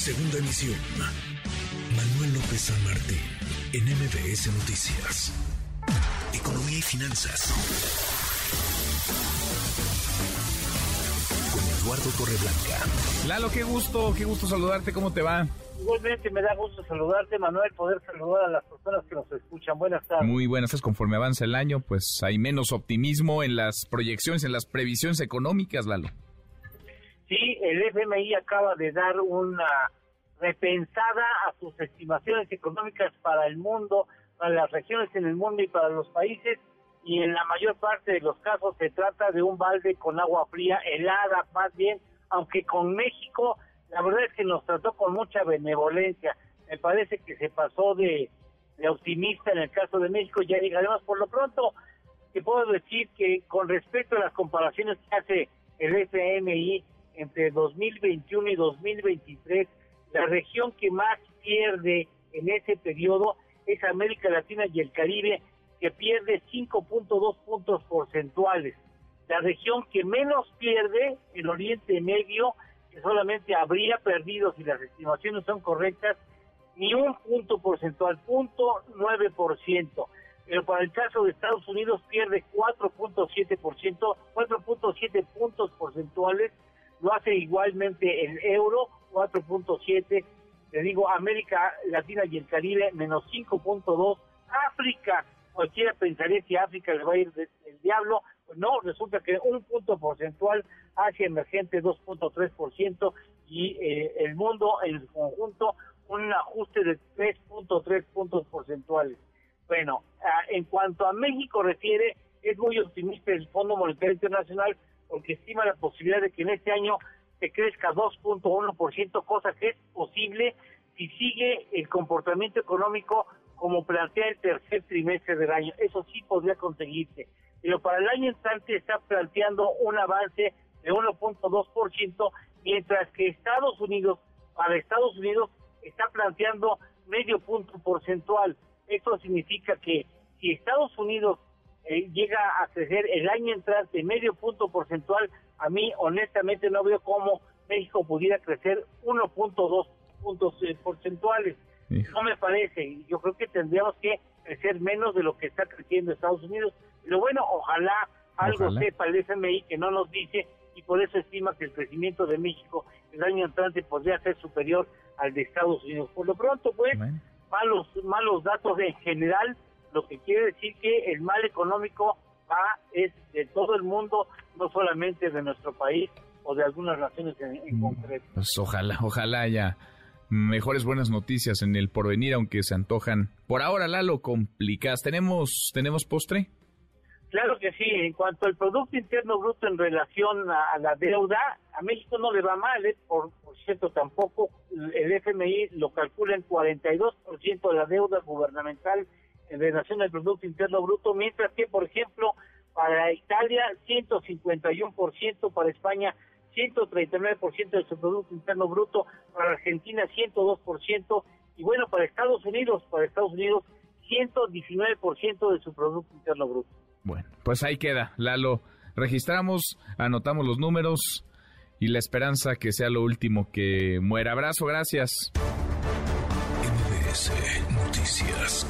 Segunda emisión. Manuel López San Martín, en MBS Noticias. Economía y finanzas. Con Eduardo Torreblanca. Lalo, qué gusto, qué gusto saludarte, ¿cómo te va? Igualmente me da gusto saludarte, Manuel, poder saludar a las personas que nos escuchan. Buenas tardes. Muy buenas tardes. Conforme avanza el año, pues hay menos optimismo en las proyecciones, en las previsiones económicas, Lalo. Sí, el FMI acaba de dar una repensada a sus estimaciones económicas para el mundo, para las regiones en el mundo y para los países, y en la mayor parte de los casos se trata de un balde con agua fría, helada más bien, aunque con México la verdad es que nos trató con mucha benevolencia. Me parece que se pasó de, optimista en el caso de México, ya llegaremos por lo pronto. Te puedo decir que con respecto a las comparaciones que hace el FMI entre 2021 y 2023, la región que más pierde en ese periodo es América Latina y el Caribe, que pierde 5.2 puntos porcentuales. La región que menos pierde, el Oriente Medio, que solamente habría perdido, si las estimaciones son correctas, ni un punto porcentual, punto 9%. Pero para el caso de Estados Unidos pierde 4.7%, 4.7 puntos porcentuales, lo hace igualmente el euro, 4.7, le digo América Latina y el Caribe, menos 5.2, África, cualquiera pensaría que África le va a ir del diablo, pues no, resulta que un punto porcentual hacia emergente 2.3% y eh, el mundo en conjunto un ajuste de 3.3 puntos porcentuales. Bueno, en cuanto a México refiere, es muy optimista el Fondo Monetario Internacional porque estima la posibilidad de que en este año se crezca 2.1%, cosa que es posible si sigue el comportamiento económico como plantea el tercer trimestre del año. Eso sí podría conseguirse. Pero para el año entrante está planteando un avance de 1.2%, mientras que Estados Unidos, para Estados Unidos, está planteando medio punto porcentual. Esto significa que si Estados Unidos eh, llega a crecer el año entrante medio punto porcentual, a mí honestamente no veo cómo México pudiera crecer 1.2 puntos eh, porcentuales. No me parece. Yo creo que tendríamos que crecer menos de lo que está creciendo Estados Unidos. Pero bueno, ojalá algo sepa el FMI que no nos dice y por eso estima que el crecimiento de México el año entrante podría ser superior al de Estados Unidos. Por lo pronto, pues, malos malos datos en general lo que quiere decir que el mal económico va es de todo el mundo, no solamente de nuestro país o de algunas naciones en, mm, concreto. Pues ojalá, ojalá haya mejores buenas noticias en el porvenir, aunque se antojan por ahora, Lalo, complicadas. ¿Tenemos, tenemos postre? Claro que sí. En cuanto al Producto Interno Bruto en relación a, la deuda, a México no le va mal, ¿eh? por, por cierto, tampoco el FMI lo calcula en 42% de la deuda gubernamental en relación al Producto Interno Bruto, mientras que, por ejemplo, para Italia 151%, para España 139% de su Producto Interno Bruto, para Argentina 102%, y bueno, para Estados Unidos, para Estados Unidos 119% de su Producto Interno Bruto. Bueno, pues ahí queda, Lalo. Registramos, anotamos los números y la esperanza que sea lo último que muera. Abrazo, gracias. MBS Noticias.